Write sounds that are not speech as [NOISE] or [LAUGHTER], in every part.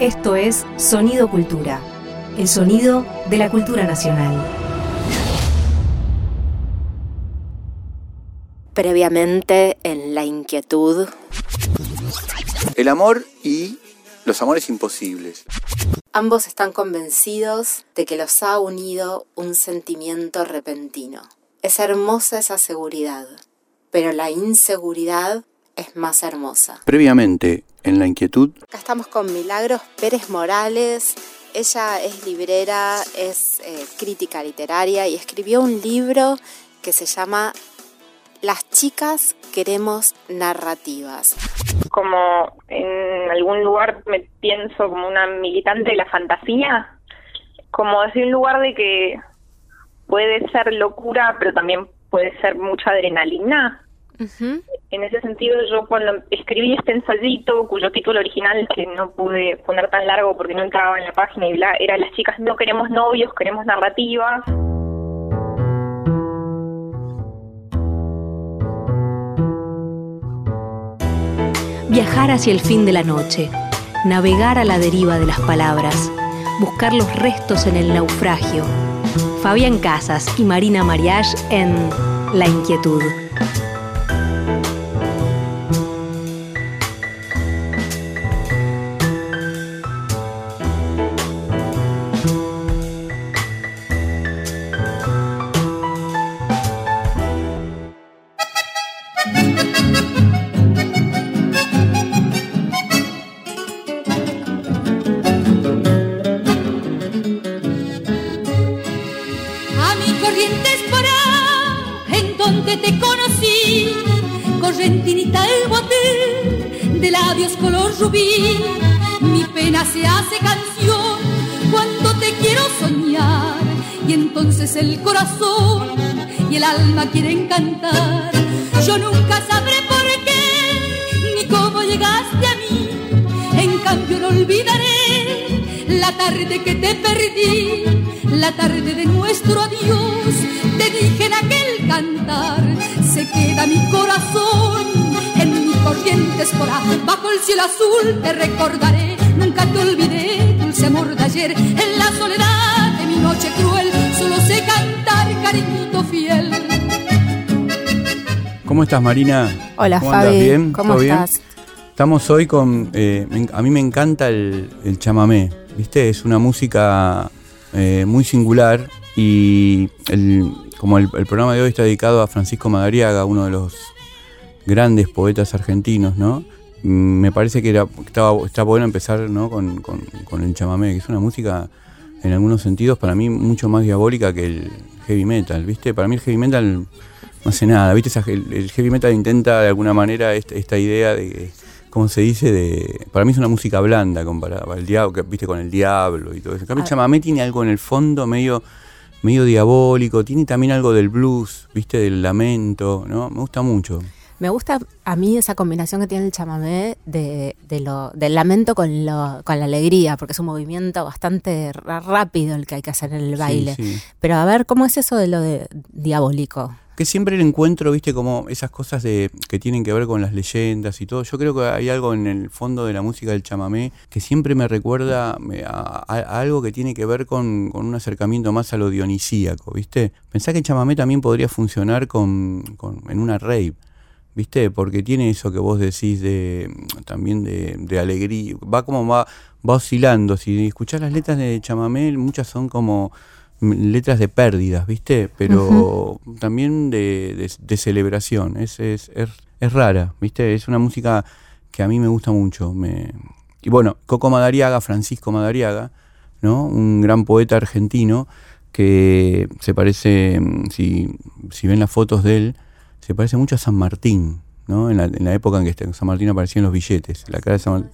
Esto es Sonido Cultura, el sonido de la cultura nacional. Previamente en la inquietud. El amor y los amores imposibles. Ambos están convencidos de que los ha unido un sentimiento repentino. Es hermosa esa seguridad, pero la inseguridad es más hermosa. Previamente, en la inquietud. Acá estamos con Milagros Pérez Morales. Ella es librera, es eh, crítica literaria y escribió un libro que se llama Las chicas queremos narrativas. Como en algún lugar me pienso como una militante de la fantasía, como desde un lugar de que puede ser locura, pero también puede ser mucha adrenalina en ese sentido, yo cuando escribí este ensayito, cuyo título original, que no pude poner tan largo porque no entraba en la página y bla, era Las chicas no queremos novios, queremos narrativas. Viajar hacia el fin de la noche, navegar a la deriva de las palabras, buscar los restos en el naufragio. Fabián Casas y Marina Mariage en La Inquietud. El corazón y el alma quieren cantar. Yo nunca sabré por qué ni cómo llegaste a mí. En cambio no olvidaré la tarde que te perdí, la tarde de nuestro adiós. Te dije en aquel cantar, se queda mi corazón en mi corriente escolar. Bajo el cielo azul te recordaré, nunca te olvidé, dulce amor de ayer, en la soledad de mi noche cruel solo sé cantar, cariñito fiel. ¿Cómo estás, Marina? Hola, Fabi. ¿Bien? ¿Cómo estás? Estamos hoy con. Eh, a mí me encanta el, chamamé, ¿viste? Es una música eh, muy singular y como el, programa de hoy está dedicado a Francisco Madariaga, uno de los grandes poetas argentinos, ¿no? Mm, me parece que era, estaba, está bueno empezar ¿no? con, con el chamamé, que es una música en algunos sentidos para mí mucho más diabólica que el heavy metal, ¿viste? Para mí el heavy metal no hace nada, ¿viste? El heavy metal intenta de alguna manera esta, idea de, ¿cómo se dice? de Para mí es una música blanda comparada al diablo, ¿viste? Con el diablo y todo eso. En cambio, ah. chamamé tiene algo en el fondo medio medio diabólico, tiene también algo del blues, ¿viste? Del lamento, ¿no? Me gusta mucho. Me gusta a mí esa combinación que tiene el chamamé de, lo, del lamento con, lo, con la alegría, porque es un movimiento bastante rápido el que hay que hacer en el baile. Pero a ver, ¿cómo es eso de lo de diabólico? Que siempre el encuentro, viste, como esas cosas de que tienen que ver con las leyendas y todo. Yo creo que hay algo en el fondo de la música del chamamé que siempre me recuerda a, algo que tiene que ver con, un acercamiento más a lo dionisíaco, viste. Pensá que el chamamé también podría funcionar con, con en una rave ¿viste? Porque tiene eso que vos decís de también de, alegría, va como va, va oscilando. Si escuchás las letras de Chamamé, muchas son como letras de pérdidas, ¿viste? Pero también de, celebración, es, es, es, rara, ¿viste? Es una música que a mí me gusta mucho. Me... Y bueno, Coco Madariaga, Francisco Madariaga, ¿no? Un gran poeta argentino que se parece, si, si ven las fotos de él, se parece mucho a San Martín, ¿no? En la, en la época en que este, San Martín aparecía en los billetes. La cara de San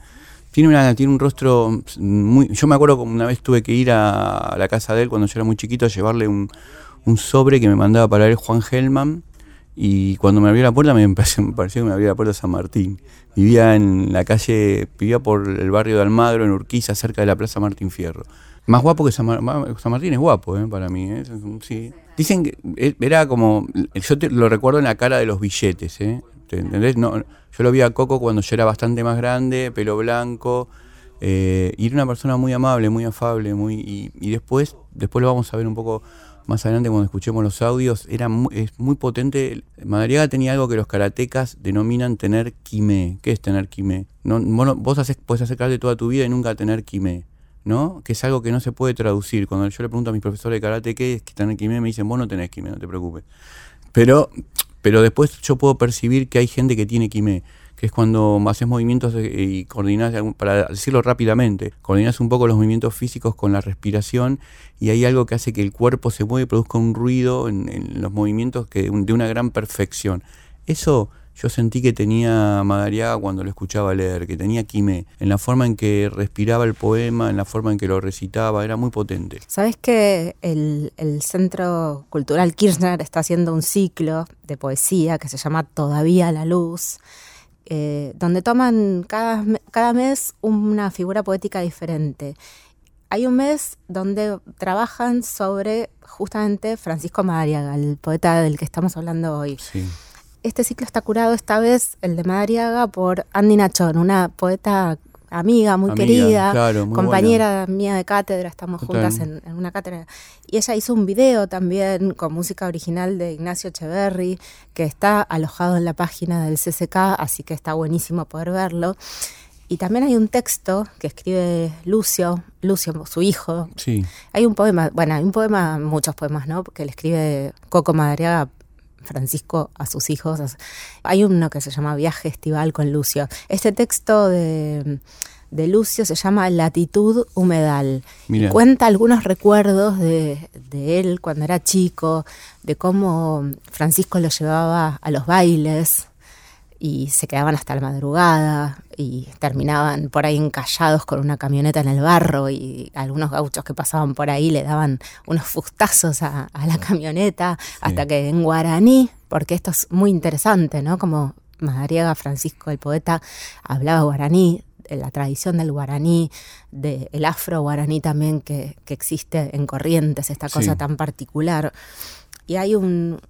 Tiene, una, tiene un rostro muy... Yo me acuerdo que una vez tuve que ir a, la casa de él cuando yo era muy chiquito a llevarle un, sobre que me mandaba para él Juan Gelman y cuando me abrió la puerta me [LAUGHS] pareció, me pareció que me abría la puerta San Martín. Vivía en la calle, vivía por el barrio de Almagro, en Urquiza, cerca de la Plaza Martín Fierro. Más guapo que San, Martín es guapo, ¿eh? para mí. ¿eh? Sí. Dicen que eh, era como, yo lo recuerdo en la cara de los billetes, ¿eh? entendés? No, yo lo vi a Coco cuando yo era bastante más grande, pelo blanco, Eh, y era una persona muy amable, muy afable, muy y, y, después, después lo vamos a ver un poco más adelante cuando escuchemos los audios, era muy, es muy potente. Madariaga tenía algo que los karatecas denominan tener quimé. ¿Qué es tener quimé? No, vos, haces, puedes hacer toda tu vida y nunca tener quimé. ¿No? Que es algo que no se puede traducir. Cuando yo le pregunto a mis profesores de karate qué es tener quimé, me dicen, vos no tenés quimé, no te preocupes. Pero, pero después yo puedo percibir que hay gente que tiene quimé que es cuando haces movimientos y coordinas, para decirlo rápidamente, coordinas un poco los movimientos físicos con la respiración y hay algo que hace que el cuerpo se mueva y produzca un ruido en, los movimientos que, de una gran perfección. Eso yo sentí que tenía Madariaga cuando lo escuchaba leer, que tenía quime, en la forma en que respiraba el poema, en la forma en que lo recitaba, era muy potente. ¿Sabes que el, el Centro Cultural Kirchner está haciendo un ciclo de poesía que se llama Todavía la Luz? Eh, donde toman cada, cada mes una figura poética diferente. Hay un mes donde trabajan sobre justamente Francisco Madariaga, el poeta del que estamos hablando hoy. Este ciclo está curado esta vez, el de Madariaga, por Andy Nachón, una poeta amiga, muy querida, compañera mía de cátedra, estamos juntas en, una cátedra. Y ella hizo un video también con música original de Ignacio Echeverry, que está alojado en la página del CCK, así que está buenísimo poder verlo. Y también hay un texto que escribe Lucio, Lucio, su hijo. Sí. Hay un poema, bueno, hay un poema, muchos poemas, ¿no? Que le escribe Coco Madariaga Francisco a sus hijos. Hay uno que se llama Viaje Estival con Lucio. Este texto de, Lucio se llama Latitud Humedal. cuenta algunos recuerdos de, de, él cuando era chico, de cómo Francisco lo llevaba a los bailes y se quedaban hasta la madrugada y terminaban por ahí encallados con una camioneta en el barro y algunos gauchos que pasaban por ahí le daban unos fustazos a, la camioneta hasta que en guaraní, porque esto es muy interesante, ¿no? Como Madariaga Francisco, el poeta, hablaba guaraní, de la tradición del guaraní, del afro guaraní también que, existe en Corrientes, esta cosa tan particular. Y hay un,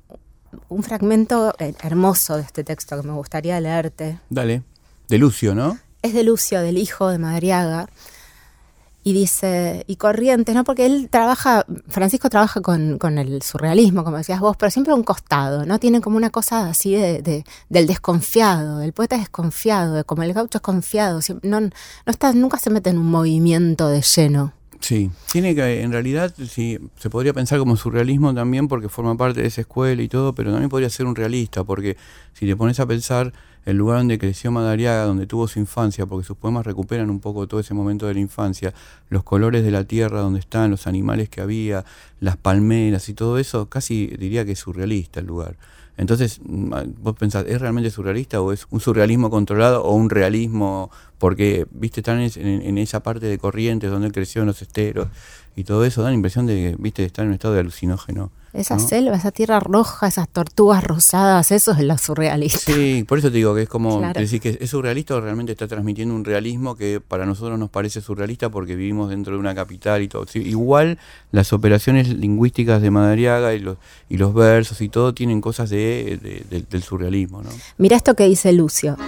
un fragmento eh, hermoso de este texto que me gustaría leerte. Dale, de Lucio, ¿no? Es de Lucio, del hijo de Madariaga. Y dice, y Corrientes, ¿no? Porque él trabaja, Francisco trabaja con, el surrealismo, como decías vos, pero siempre a un costado, ¿no? Tiene como una cosa así de, del desconfiado, el poeta es desconfiado, como el gaucho es confiado, no, no está, nunca se mete en un movimiento de lleno. Sí, tiene que, en realidad, sí, se podría pensar como surrealismo también porque forma parte de esa escuela y todo, pero también podría ser un realista, porque si te pones a pensar el lugar donde creció Madariaga, donde tuvo su infancia, porque sus poemas recuperan un poco todo ese momento de la infancia, los colores de la tierra donde están, los animales que había, las palmeras y todo eso, casi diría que es surrealista el lugar. Entonces, mm, vos pensás, ¿es realmente surrealista o es un surrealismo controlado o un realismo? Porque, viste, están en, esa parte de corrientes donde creció en los esteros y todo eso, da la impresión de, viste, estar en un estado de alucinógeno. Esa selva, esa tierra roja, esas tortugas rosadas, eso es lo surrealista. Sí, por eso te digo que es como decir que es surrealista o realmente está transmitiendo un realismo que para nosotros nos parece surrealista porque vivimos dentro de una capital y todo. igual las operaciones lingüísticas de Madariaga y los, y los versos y todo tienen cosas de, del surrealismo. ¿no? Mira esto que dice Lucio.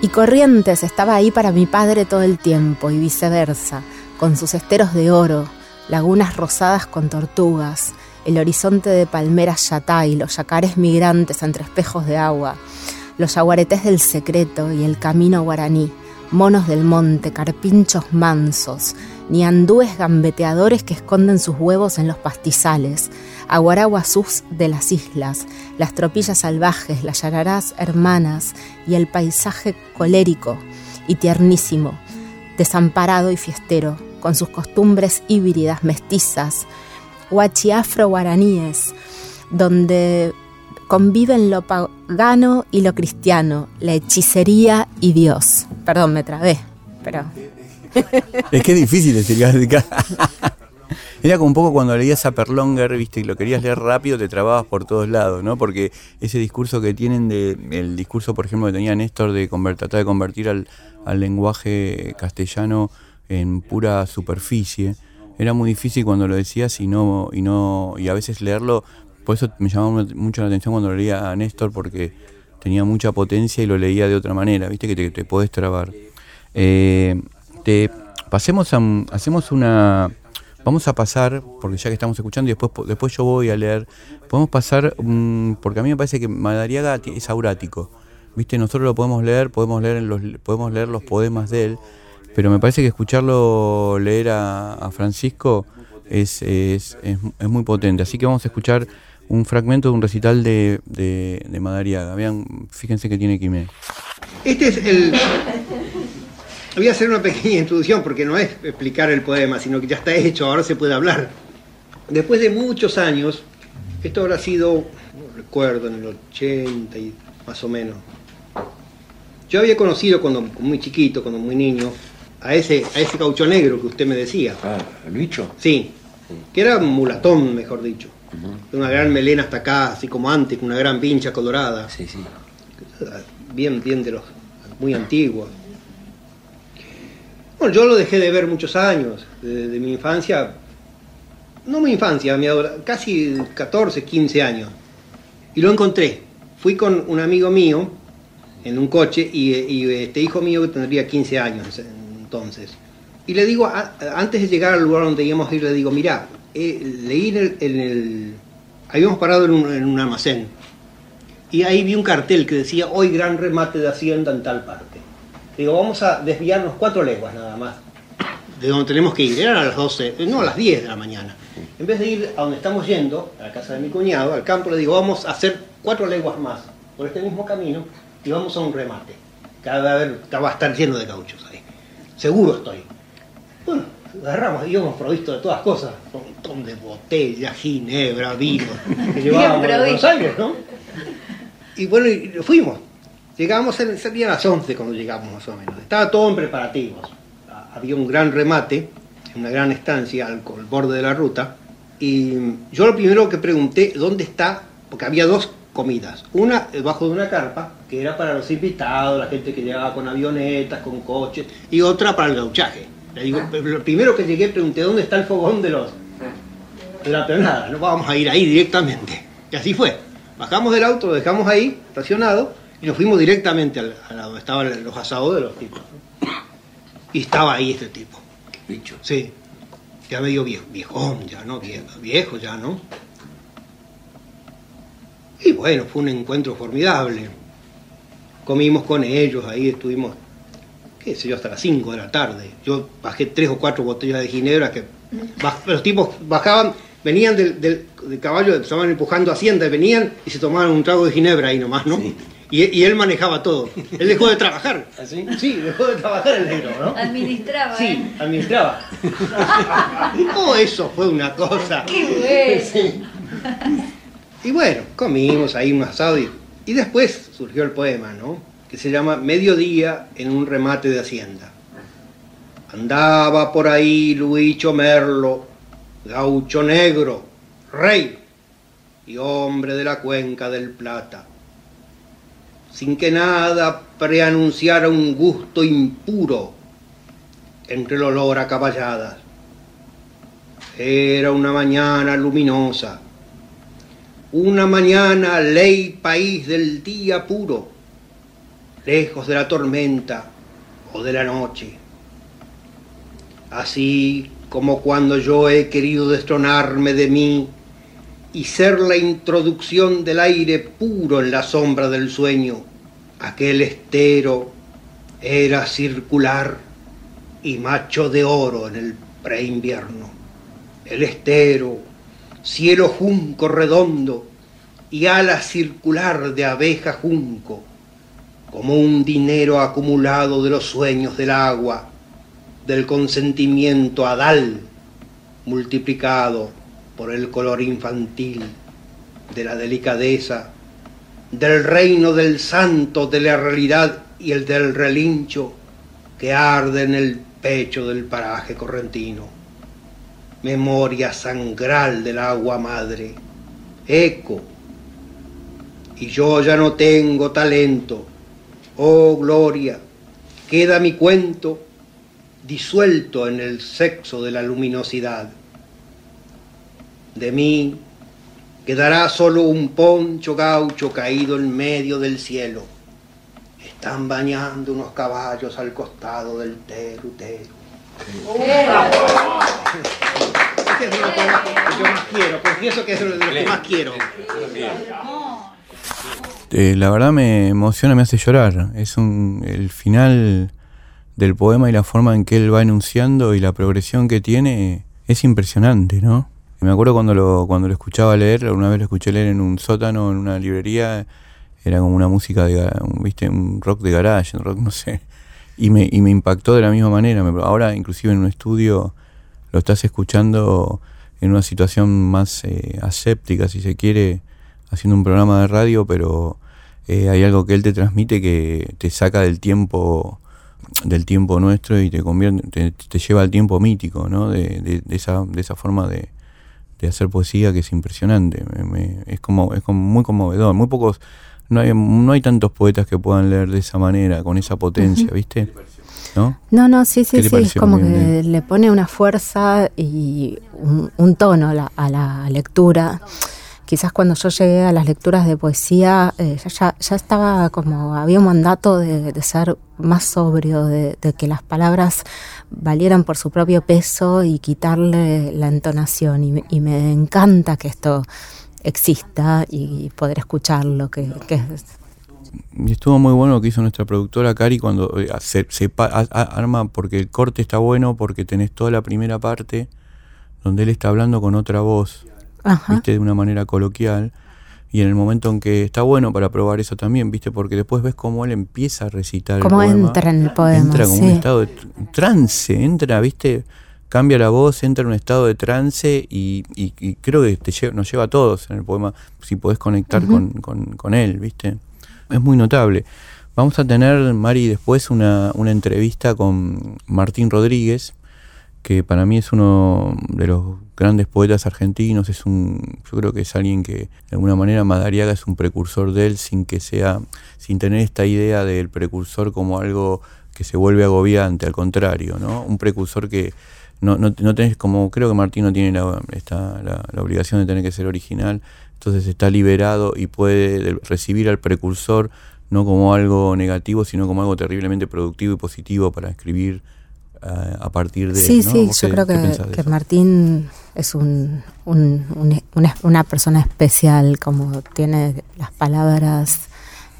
Y Corrientes estaba ahí para mi padre todo el tiempo y viceversa, con sus esteros de oro, lagunas rosadas con tortugas, el horizonte de palmeras y los yacares migrantes entre espejos de agua, los yaguaretés del secreto y el camino guaraní, monos del monte, carpinchos mansos, ni andúes gambeteadores que esconden sus huevos en los pastizales, aguaraguazús de las islas, las tropillas salvajes, las yararás hermanas y el paisaje colérico y tiernísimo, desamparado y fiestero, con sus costumbres híbridas mestizas, guachiafro-guaraníes, donde conviven lo pagano y lo cristiano, la hechicería y Dios. Perdón, me trabé, pero... [LAUGHS] Es que es difícil decir [LAUGHS] Era como un poco cuando leías a Perlonger, viste, y lo querías leer rápido, te trababas por todos lados, ¿no? Porque ese discurso que tienen de, el discurso, por ejemplo, que tenía Néstor de tratar de convertir al, al lenguaje castellano en pura superficie, era muy difícil cuando lo decías y no y no y a veces leerlo. Por eso me llamaba mucho la atención cuando leía a Néstor porque tenía mucha potencia y lo leía de otra manera viste que te, te podés trabar. Eh, Este, pasemos a, hacemos una, vamos a pasar, porque ya que estamos escuchando y después, después yo voy a leer, podemos pasar, porque a mí me parece que Madariaga es aurático, viste, nosotros lo podemos leer, podemos leer, los, podemos leer los poemas de él, pero me parece que escucharlo leer a, Francisco es, es, es, muy potente, así que vamos a escuchar un fragmento de un recital de, de, Madariaga, vean, fíjense que tiene Quimé. Este es el Voy a hacer una pequeña introducción porque no es explicar el poema, sino que ya está hecho, ahora se puede hablar. Después de muchos años, esto habrá sido, recuerdo, en el 80 y más o menos. Yo había conocido cuando muy chiquito, cuando muy niño, a ese, a ese caucho negro que usted me decía. Ah, ¿el bicho? Sí, que era un mulatón, mejor dicho. Una gran melena hasta acá, así como antes, con una gran pincha colorada. Sí, sí. Bien, bien de los muy antiguos. Bueno, yo lo dejé de ver muchos años, de, mi infancia, no mi infancia, mi casi 14, 15 años. Y lo encontré. Fui con un amigo mío en un coche y, este hijo mío que tendría 15 años entonces. Y le digo, antes de llegar al lugar donde íbamos a ir, le digo, mira, eh, leí en el, Habíamos parado en un, en almacén y ahí vi un cartel que decía, hoy gran remate de Hacienda en tal parte. Digo, vamos a desviarnos cuatro leguas nada más de donde tenemos que ir. Eran a las 12, no a las 10 de la mañana. En vez de ir a donde estamos yendo, a la casa de mi cuñado, al campo, le digo, vamos a hacer cuatro leguas más por este mismo camino y vamos a un remate. Cada vez va a estar lleno de cauchos ahí. Seguro estoy. Bueno, agarramos, íbamos provisto de todas cosas. Un montón de botellas, ginebra, vino, [LAUGHS] que llevábamos de Buenos Aires, ¿no? Y bueno, y fuimos. Llegamos, serían las 11 cuando llegamos más o menos. Estaba todo en preparativos. Había un gran remate, una gran estancia al, borde de la ruta. Y yo lo primero que pregunté, ¿dónde está? Porque había dos comidas. Una debajo de una carpa, que era para los invitados, la gente que llegaba con avionetas, con coches, y otra para el gauchaje. Le digo, lo primero que llegué pregunté, ¿dónde está el fogón de los de la peonada? No vamos a ir ahí directamente. Y así fue. Bajamos del auto, lo dejamos ahí, estacionado, y nos fuimos directamente a, donde estaban los asados de los tipos. Y estaba ahí este tipo. Bicho. Sí. Ya medio viejo, viejón ya, ¿no? Viejo, viejo ya, ¿no? Y bueno, fue un encuentro formidable. Comimos con ellos, ahí estuvimos, qué sé yo, hasta las 5 de la tarde. Yo bajé tres o cuatro botellas de ginebra que los tipos bajaban, venían del, del, caballo, estaban empujando hacienda, venían y se tomaban un trago de ginebra ahí nomás, ¿no? Y, él manejaba todo. Él dejó de trabajar. ¿Así? ¿Ah, sí, dejó de trabajar el negro, ¿no? Administraba. Sí, ¿eh? administraba. [LAUGHS] [LAUGHS] oh, eso fue una cosa. ¡Qué bueno! Y bueno, comimos ahí un asado y, después surgió el poema, ¿no? Que se llama Mediodía en un remate de hacienda. Andaba por ahí Luicho Merlo, gaucho negro, rey y hombre de la cuenca del Plata sin que nada preanunciara un gusto impuro entre el olor a caballadas. Era una mañana luminosa, una mañana ley país del día puro, lejos de la tormenta o de la noche. Así como cuando yo he querido destronarme de mí y ser la introducción del aire puro en la sombra del sueño. Aquel estero era circular y macho de oro en el preinvierno. El estero, cielo junco redondo y ala circular de abeja junco, como un dinero acumulado de los sueños del agua, del consentimiento adal multiplicado por el color infantil, de la delicadeza, del reino del santo, de la realidad y el del relincho que arde en el pecho del paraje correntino. Memoria sangral del agua madre, eco. Y yo ya no tengo talento, oh gloria, queda mi cuento disuelto en el sexo de la luminosidad. De mí quedará solo un poncho gaucho caído en medio del cielo, Están bañando unos caballos al costado del teru teru. Ese es lo que yo más quiero, confieso que es lo que más quiero. Eh, la verdad me emociona, me hace llorar. Es un, el final del poema y la forma en que él va enunciando y la progresión que tiene es impresionante, ¿no? Me acuerdo cuando lo, cuando lo escuchaba leer, una vez lo escuché leer en un sótano, en una librería, era como una música de, viste, un rock de garage, un rock, no sé, y me, y me impactó de la misma manera. Ahora, inclusive en un estudio, lo estás escuchando en una situación más eh, aséptica, si se quiere, haciendo un programa de radio, pero eh, hay algo que él te transmite que te saca del tiempo del tiempo nuestro y te convierte te, lleva al tiempo mítico no de, esa de esa forma de, hacer poesía que es impresionante. Es como es como muy conmovedor. Muy pocos no hay no hay tantos poetas que puedan leer de esa manera con esa potencia viste ¿No? No, no, sí, sí, sí, es como que le pone una fuerza y un, tono a la lectura quizás cuando yo llegué a las lecturas de poesía, eh, ya, ya, estaba como, había un mandato de, ser más sobrio, de, que las palabras valieran por su propio peso y quitarle la entonación. Y, me encanta que esto exista y poder escucharlo, que, que y estuvo muy bueno lo que hizo nuestra productora Cari cuando eh, se, arma, porque el corte está bueno, porque tenés toda la primera parte donde él está hablando con otra voz viste, de una manera coloquial. Y en el momento en que está bueno para probar eso también, viste, porque después ves cómo él empieza a recitar. Cómo entra en el poema. Entra como un estado de trance, entra, viste, cambia la voz, entra en un estado de trance y, creo que te nos lleva a todos en el poema, si podés conectar con, con, él, viste. Es muy notable. Vamos a tener, Mari, después una, una entrevista con Martín Rodríguez, que para mí es uno de los grandes poetas argentinos, es un, yo creo que es alguien que de alguna manera Madariaga es un precursor de él sin que sea, sin tener esta idea del precursor como algo que se vuelve agobiante, al contrario, ¿no? Un precursor que no, no, no tenés como, creo que Martín no tiene la, la, obligación de tener que ser original, entonces está liberado y puede recibir al precursor no como algo negativo, sino como algo terriblemente productivo y positivo para escribir a partir de... Sí, sí, yo creo que, Martín es un, una, persona especial, como tiene las palabras,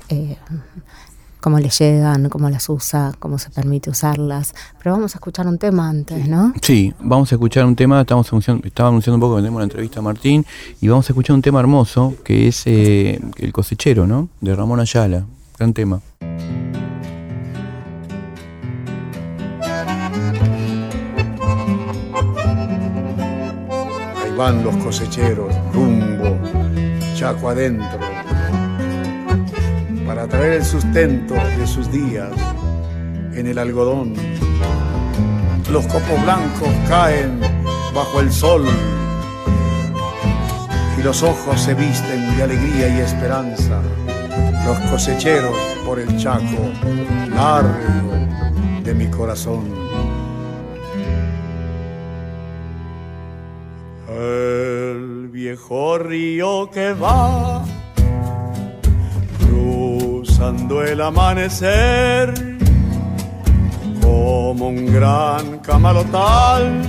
eh, cómo le llegan, cómo las usa, cómo se permite usarlas. Pero vamos a escuchar un tema antes, ¿no? Sí, vamos a escuchar un tema, estamos anunciando, estaba anunciando un poco que tenemos la entrevista a Martín, y vamos a escuchar un tema hermoso, que es eh, El cosechero, ¿no? De Ramón Ayala, gran tema. van los cosecheros rumbo, chaco adentro, para traer el sustento de sus días en el algodón. Los copos blancos caen bajo el sol y los ojos se visten de alegría y esperanza. Los cosecheros por el chaco largo de mi corazón. El viejo río que va cruzando el amanecer como un gran camalotal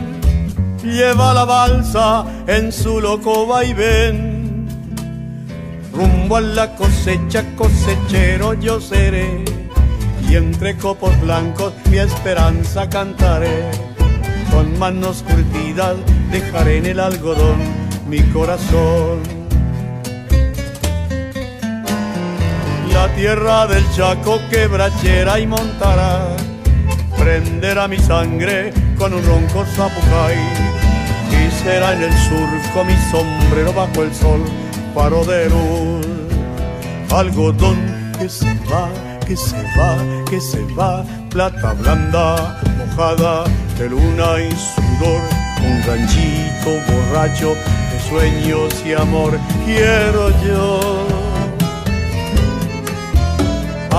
lleva la balsa en su loco vaivén rumbo a la cosecha cosechero yo seré y entre copos blancos mi esperanza cantaré con manos curtidas dejaré en el algodón mi corazón. La tierra del Chaco quebrachera y montará, prenderá mi sangre con un ronco zapucay. Y será en el surco mi sombrero bajo el sol, faro de luz, algodón que se va, que se va, que se va, plata blanda, mojada de luna y sudor un ranchito borracho de sueños y amor quiero yo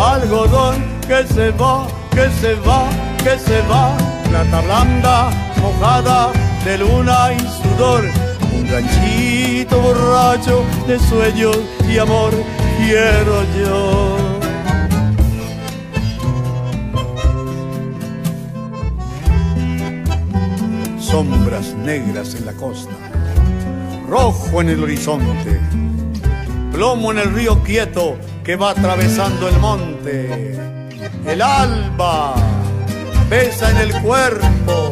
algodón que se va, que se va, que se va, plata blanda, mojada de luna y sudor, un ranchito borracho de sueños y amor quiero yo. Sombras negras en la costa, rojo en el horizonte plomo en el río quieto que va atravesando el monte. El alba pesa en el cuerpo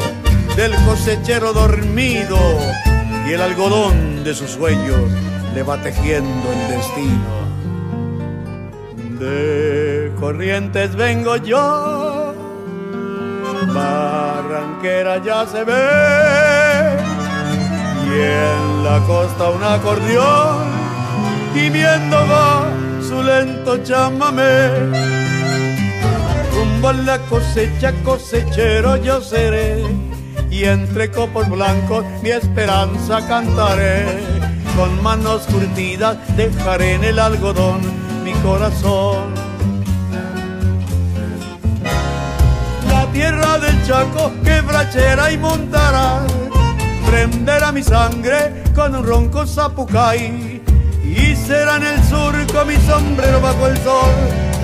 del cosechero dormido y el algodón de sus sueños le va tejiendo el destino. De corrientes vengo yo, barranquera ya se ve, y en la costa un acordeón, gimiendo va su lento chamamé. Rumbo a la cosecha, cosechero yo seré, y entre copos blancos mi esperanza cantaré. Con manos curtidas dejaré en el algodón mi corazón. La tierra del Chaco quebrachera y montará, prenderá mi sangre con un ronco zapucay. Será en el surco mi sombrero bajo el sol,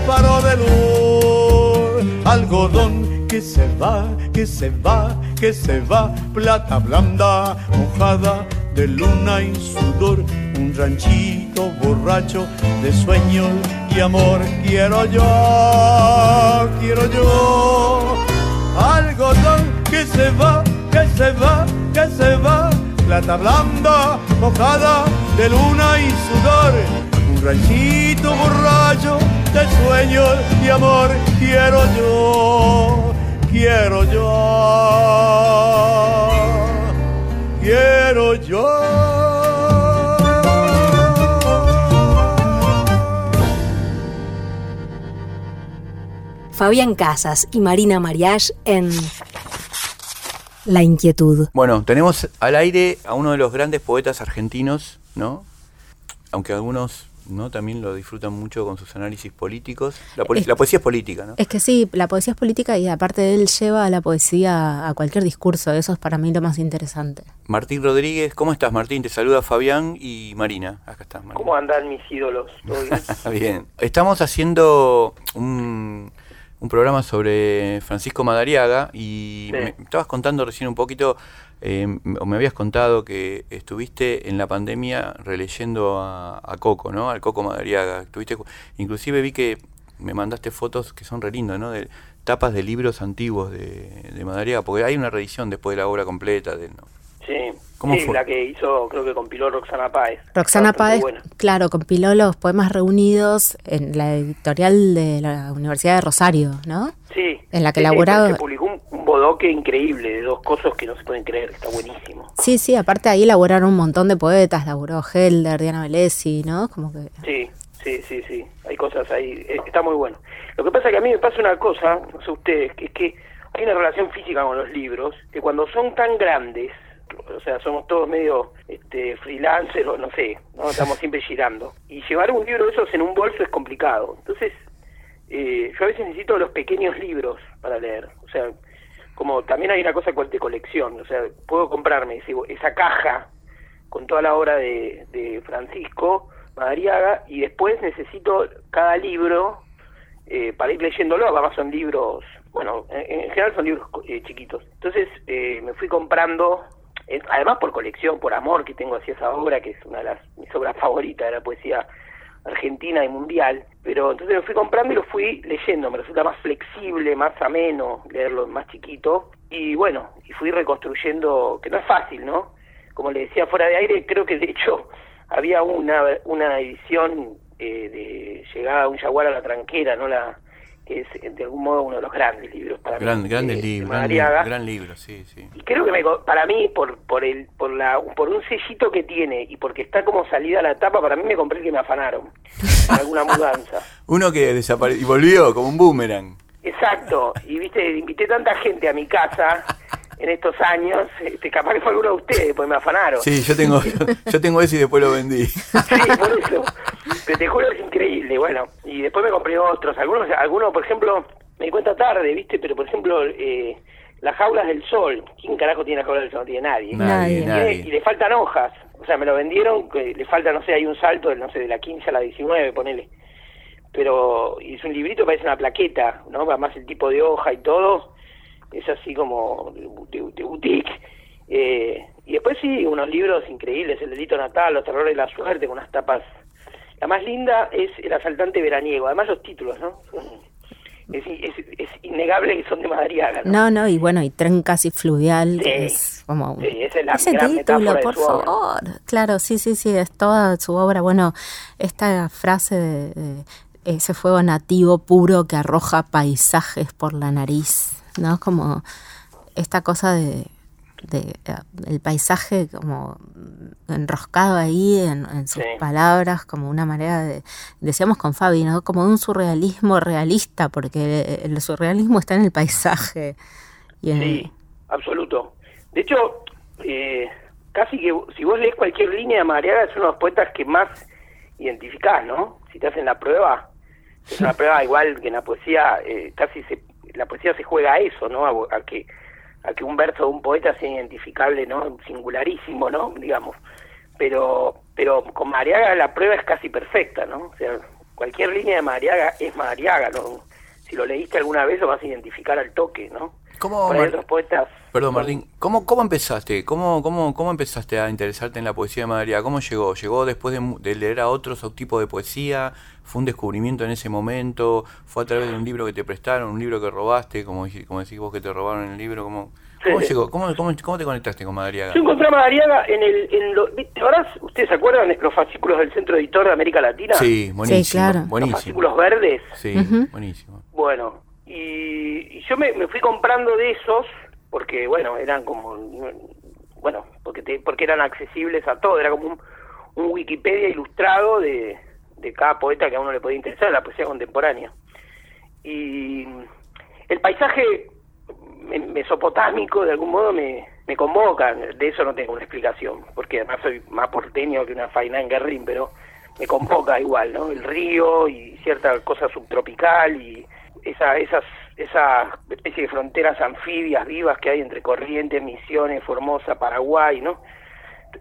faro de luz, algodón que se va, que se va, que se va, plata blanda, mojada de luna y sudor, un ranchito borracho de sueños y amor. Quiero yo, quiero yo, algodón que se va, que se va, que se va, plata blanda, mojada de luna y sudor, un ranchito borracho de sueños y amor. Quiero yo, quiero yo quiero yo. Fabián Casas y Marina Mariage en La Inquietud. Bueno, tenemos al aire a uno de los grandes poetas argentinos, ¿no? Aunque algunos ¿no? también lo disfrutan mucho con sus análisis políticos. La, Es- la poesía es política, ¿no? Es que sí, la poesía es política y aparte él lleva a la poesía a cualquier discurso, eso es para mí lo más interesante. Martín Rodríguez, ¿cómo estás Martín? Te saluda Fabián y Marina. Acá estás, Marina. ¿Cómo andan mis ídolos? ¿Todo bien? [LAUGHS] Bien. Estamos haciendo un, un programa sobre Francisco Madariaga y Sí. me estabas contando recién un poquito, eh, o me habías contado que estuviste en la pandemia releyendo a, a Coco, ¿no? Al Coco Madariaga. Estuviste, inclusive vi que me mandaste fotos que son re lindas, ¿no? De tapas de libros antiguos de, de Madariaga, porque hay una reedición después de la obra completa de él, ¿no? Sí, ¿Cómo sí fue? la que hizo, creo que compiló Roxana Páez. Roxana Páez, claro, compiló los poemas reunidos en la editorial de la Universidad de Rosario, ¿no? Sí. en la que Sí, sí, elaboraba- Se publicó un, un bodoque increíble de dos cosas que no se pueden creer, está buenísimo. Sí, sí, aparte ahí elaboraron un montón de poetas, laburó Helder, Diana Velesi, ¿no? Como que... Sí, sí, sí, sí. Hay cosas ahí. eh, Está muy bueno. Lo que pasa es que a mí me pasa una cosa, no sé ustedes, que es que hay una relación física con los libros, que cuando son tan grandes, o sea, somos todos medio este, freelancers o no sé, ¿no? estamos [LAUGHS] siempre girando. Y llevar un libro de esos en un bolso es complicado. Entonces, eh, yo a veces necesito los pequeños libros para leer. O sea, como también hay una cosa co- de colección. O sea, puedo comprarme ese- esa caja con toda la obra de, de Francisco Madariaga y después necesito cada libro eh, para ir leyéndolo, además son libros, bueno, en, en general son libros eh, chiquitos. Entonces eh, me fui comprando, además por colección, por amor que tengo hacia esa obra, que es una de las mis obras favoritas de la poesía argentina y mundial, pero entonces me fui comprando y lo fui leyendo, me resulta más flexible, más ameno leerlo más chiquito y bueno, y fui reconstruyendo, que no es fácil, ¿no? Como le decía fuera de aire, creo que de hecho había una, una edición eh, de Llegada a un jaguar a la tranquera, ¿no? La, que es de algún modo uno de los grandes libros para mí, Gran, grande de- de libro, gran, libro, sí, sí. Y creo que me para mí, por por el por la por un sellito que tiene y porque está como salida la tapa, para mí me compré el que me afanaron [LAUGHS] en alguna mudanza. Uno que desapareció y volvió como un boomerang. Exacto. Y viste, invité tanta gente a mi casa en estos años, este, capaz que fue alguno de ustedes, pues me afanaron. Sí, yo tengo, [LAUGHS] yo tengo ese y después lo vendí. Sí, por eso. Pero te juro que es increíble, bueno. Y después me compré otros. Algunos, algunos por ejemplo, me di cuenta tarde, ¿viste? Pero, por ejemplo, eh, Las Jaulas del Sol. ¿Quién carajo tiene Las Jaulas del Sol? No tiene nadie. Nadie, Nadie. Y, nadie. y le faltan hojas. O sea, me lo vendieron, que le falta, no sé, hay un salto, de, no sé, de la 15 a la 19, ponele. Pero y es un librito, parece una plaqueta, ¿no? Además el tipo de hoja y todo es así como de, boutique. Eh, y después sí, unos libros increíbles, El delito natal, Los terrores de la suerte, con unas tapas. La más linda es El asaltante veraniego, además los títulos, ¿no? Es, es, es innegable que son de Madariaga. ¿no? no, y bueno, y Tren casi fluvial, Sí, es como... sí, esa es la Ese título, por obra. favor. Claro, sí, sí, sí, es toda su obra. Bueno, esta frase de, de ese fuego nativo puro que arroja paisajes por la nariz, ¿no? Como esta cosa de, de eh, el paisaje como enroscado ahí en, en sus Sí. palabras, como una manera de, decíamos con Fabi, ¿no? Como un surrealismo realista, porque el surrealismo está en el paisaje. Y en, Sí, absoluto. De hecho, eh, casi que si vos lees cualquier línea de Madariaga es uno de los poetas que más identificás, ¿no? Si te hacen la prueba, es una prueba igual que en la poesía, eh, casi se, la poesía se juega a eso, ¿no? A, que a que un verso de un poeta sea identificable, ¿no? Singularísimo, ¿no? Digamos. Pero pero con Madariaga la prueba es casi perfecta, ¿no? O sea, cualquier línea de Madariaga es Madariaga, ¿no? Si lo leíste alguna vez lo vas a identificar al toque, ¿no? ¿Cómo, Por ahí Mar- otros poetas Perdón, Martín, ¿cómo, cómo empezaste? ¿Cómo, cómo, ¿Cómo empezaste a interesarte en la poesía de Madariaga? ¿Cómo llegó? ¿Llegó después de, leer a otros tipos de poesía? ¿Fue un descubrimiento en ese momento? ¿Fue a través de un libro que te prestaron, un libro que robaste, como, decís vos que te robaron el libro? ¿Cómo, cómo Sí. llegó? ¿Cómo, cómo, cómo te conectaste con Madariaga? Yo encontré a Madariaga en el... En lo, ¿viste? ¿Ahora ustedes se acuerdan de los fascículos del Centro Editor de América Latina? Sí, buenísimo. claro. Los fascículos verdes. Sí, buenísimo. Bueno, y, yo me, me fui comprando de esos porque, bueno, eran como... Bueno, porque, te- porque eran accesibles a todo. Era como un, Wikipedia ilustrado de, de cada poeta que a uno le podía interesar, la poesía contemporánea. Y el paisaje me- mesopotámico de algún modo me, me convoca, de eso no tengo una explicación, porque además soy más porteño que una faina en Guerrín, pero me convoca igual, ¿no? El río y cierta cosa subtropical y esa, esas, esa especie de fronteras anfibias vivas que hay entre Corrientes, Misiones, Formosa, Paraguay, ¿no?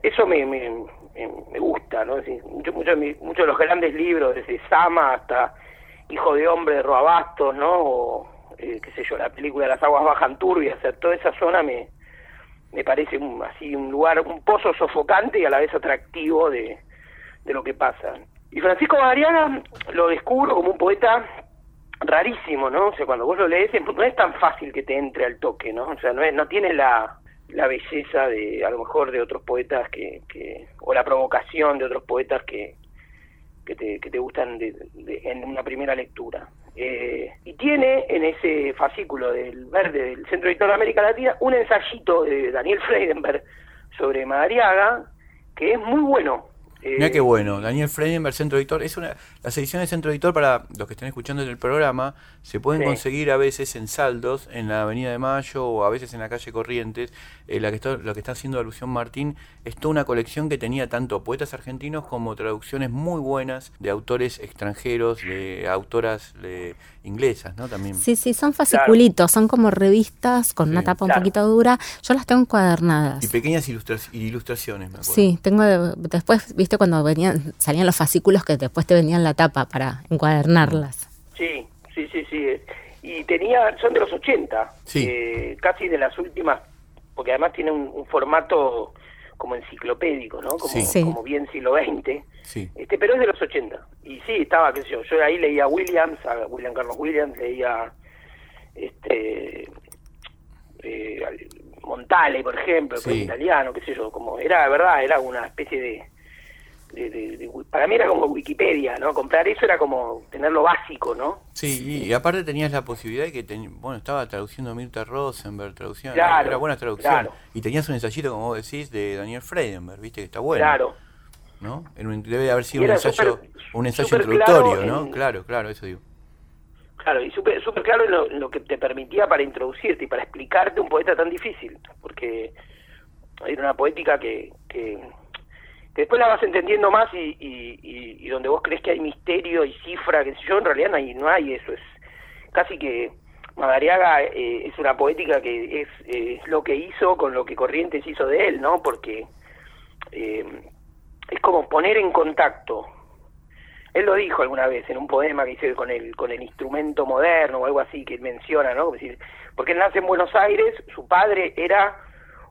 Eso me, me, me, gusta, ¿no? Muchos mucho, muchos de los grandes libros, desde Sama hasta Hijo de Hombre de Roabastos, ¿no? O, eh, qué sé yo, la película Las Aguas Bajan Turbias, o sea, toda esa zona me, me parece un, así un lugar, un pozo sofocante y a la vez atractivo de, de lo que pasa. Y Francisco Madariaga lo descubro como un poeta rarísimo, ¿no? O sea, cuando vos lo lees no es tan fácil que te entre al toque, ¿no? O sea, no, es, no tiene la, la belleza de, a lo mejor, de otros poetas que, o la provocación de otros poetas que, que te, que te gustan de- en una primera lectura. Eh, y tiene en ese fascículo del Verde del Centro Editor de América Latina un ensayito de Daniel Freidenberg sobre Madariaga que es muy bueno. Eh, Mira qué bueno, Daniel Freidenberg, Centro Editor. Es una, las ediciones de Centro Editor, para los que estén escuchando en el programa, se pueden Sí. conseguir a veces en saldos en la Avenida de Mayo o a veces en la calle Corrientes. Eh, la que está, lo que está haciendo alusión Martín es toda una colección que tenía tanto poetas argentinos como traducciones muy buenas de autores extranjeros, de autoras de, inglesas, ¿no? También. Sí, sí, son fasciculitos, son como revistas con una tapa un poquito dura. Yo las tengo encuadernadas. Y pequeñas ilustra- ilustraciones, me acuerdo. Sí, tengo de- después, viste cuando venían, salían los fascículos que después te venían la tapa para encuadernarlas. Sí, sí, sí, sí. Y tenía, son de los 80, Sí. eh, casi de las últimas, porque además tiene un, un formato como enciclopédico, ¿no? Como, Sí. Sí. como bien siglo XX. Sí. Este, pero es de los 80. Y sí, estaba, qué sé yo, yo ahí leía a Williams, a William Carlos Williams, leía este eh, al- Montale, por ejemplo, el Sí. italiano, qué sé yo, como era, de verdad, era una especie de, de- de- de- para mí era como Wikipedia, ¿no? Comprar eso era como tener lo básico, ¿no? Sí, y, aparte tenías la posibilidad de que, ten- bueno, estaba traduciendo Mirta Rosenberg, traducción, Claro, era buena traducción. claro. Y tenías un ensayito, como vos decís, de Daniel Freidenberg, viste que está bueno. Claro. ¿no? Debe haber sido un era ensayo, un ensayo introductorio, claro ¿no? en- Claro, claro, eso digo. Claro, y súper súper claro en lo, en lo que te permitía para introducirte y para explicarte un poeta tan difícil, porque hay una poética que, que, después la vas entendiendo más y, y, y- donde vos crees que hay misterio y cifra, que yo, en realidad no hay, no hay eso, es casi que Madariaga eh, es una poética que es, eh, es lo que hizo con lo que Corrientes hizo de él, ¿no? Porque eh, es como poner en contacto él lo dijo alguna vez en un poema que hice con el con el instrumento moderno o algo así que menciona, ¿no? Porque él nace en Buenos Aires, su padre era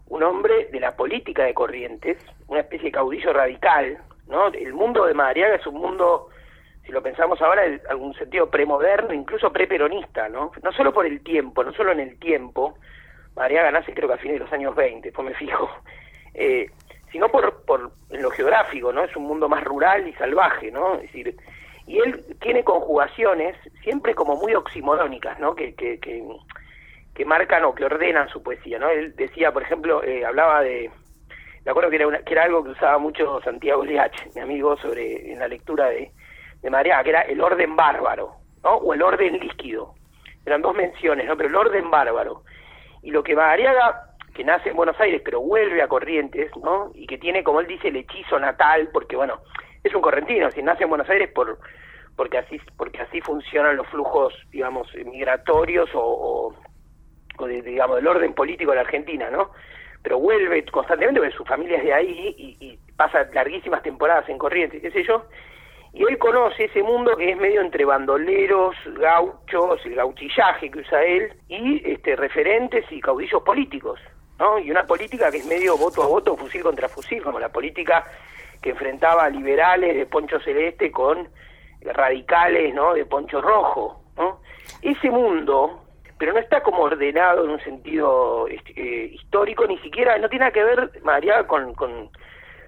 un hombre de la política de Corrientes, una especie de caudillo radical, ¿no? El mundo de Madariaga es un mundo, si lo pensamos ahora, en algún sentido premoderno, incluso preperonista, ¿no? No solo por el tiempo, no solo en el tiempo, Madariaga nace creo que a fines de los años 20, después me fijo, [LAUGHS] eh, sino por, por en lo geográfico, ¿no? Es un mundo más rural y salvaje, ¿no? Es decir, y él tiene conjugaciones siempre como muy oximorónicas, ¿no? Que, que, que, que marcan o que ordenan su poesía, ¿no? Él decía, por ejemplo, eh, hablaba de, me acuerdo que era, una, que era algo que usaba mucho Santiago Leach, mi amigo, sobre en la lectura de, de Madariaga, que era el orden bárbaro, ¿no? O el orden líquido. Eran dos menciones, ¿no? Pero el orden bárbaro. Y lo que Madariaga que nace en Buenos Aires pero vuelve a Corrientes, ¿no? Y que tiene, como él dice, el hechizo natal, porque bueno, es un correntino, si nace en Buenos Aires por porque así porque así funcionan los flujos, digamos, migratorios o, o, de, digamos del orden político de la Argentina, ¿no? Pero vuelve constantemente porque su familia es de ahí y, y pasa larguísimas temporadas en Corrientes, qué sé yo. Y él conoce ese mundo que es medio entre bandoleros, gauchos, el gauchillaje que usa él, y este, referentes y caudillos políticos. ¿no? Y una política que es medio voto a voto, fusil contra fusil, como la política que enfrentaba liberales de Poncho Celeste con radicales, ¿no? De Poncho Rojo, ¿no? Ese mundo, pero no está como ordenado en un sentido este, eh, histórico, ni siquiera, no tiene nada que ver, María, con, con,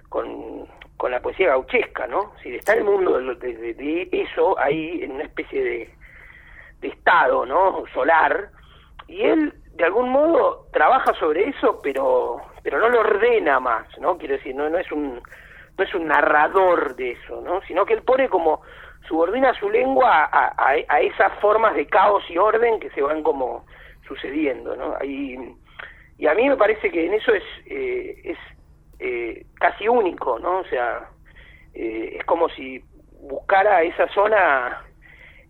con, la poesía gauchesca, ¿no? Si está el mundo de, de, eso ahí en una especie de, de estado, ¿no? Solar, y él de algún modo trabaja sobre eso, pero pero no lo ordena más, ¿no? Quiero decir, no no es un no es un narrador de eso, ¿no? Sino que él pone como subordina su lengua a, a, a esas formas de caos y orden que se van como sucediendo, ¿no? Ahí, y a mí me parece que en eso es eh, es eh, casi único, ¿no? O sea, eh, es como si buscara esa zona